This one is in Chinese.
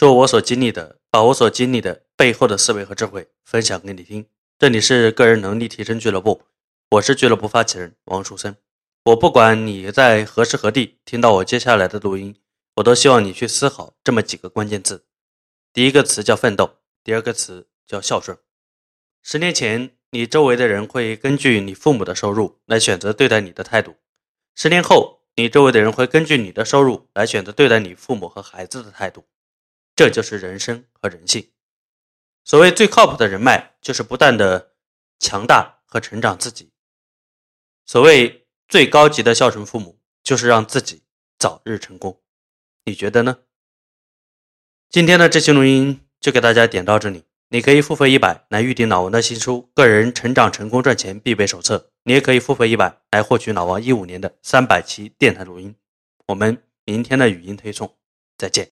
说我所经历的，把我所经历的背后的思维和智慧分享给你听。这里是个人能力提升俱乐部，我是俱乐部发起人王树森。我不管你在何时何地听到我接下来的录音，我都希望你去思考这么几个关键字。第一个词叫奋斗，第二个词叫孝顺。十年前，你周围的人会根据你父母的收入来选择对待你的态度；十年后，你周围的人会根据你的收入来选择对待你父母和孩子的态度。这就是人生和人性。所谓最靠谱的人脉，就是不断的强大和成长自己。所谓最高级的孝顺父母，就是让自己早日成功。你觉得呢？今天的这期录音就给大家点到这里。你可以付费一百来预定老王的新书《个人成长成功赚钱必备手册》，你也可以付费一百来获取老王一五年的三百期电台录音。我们明天的语音推送再见。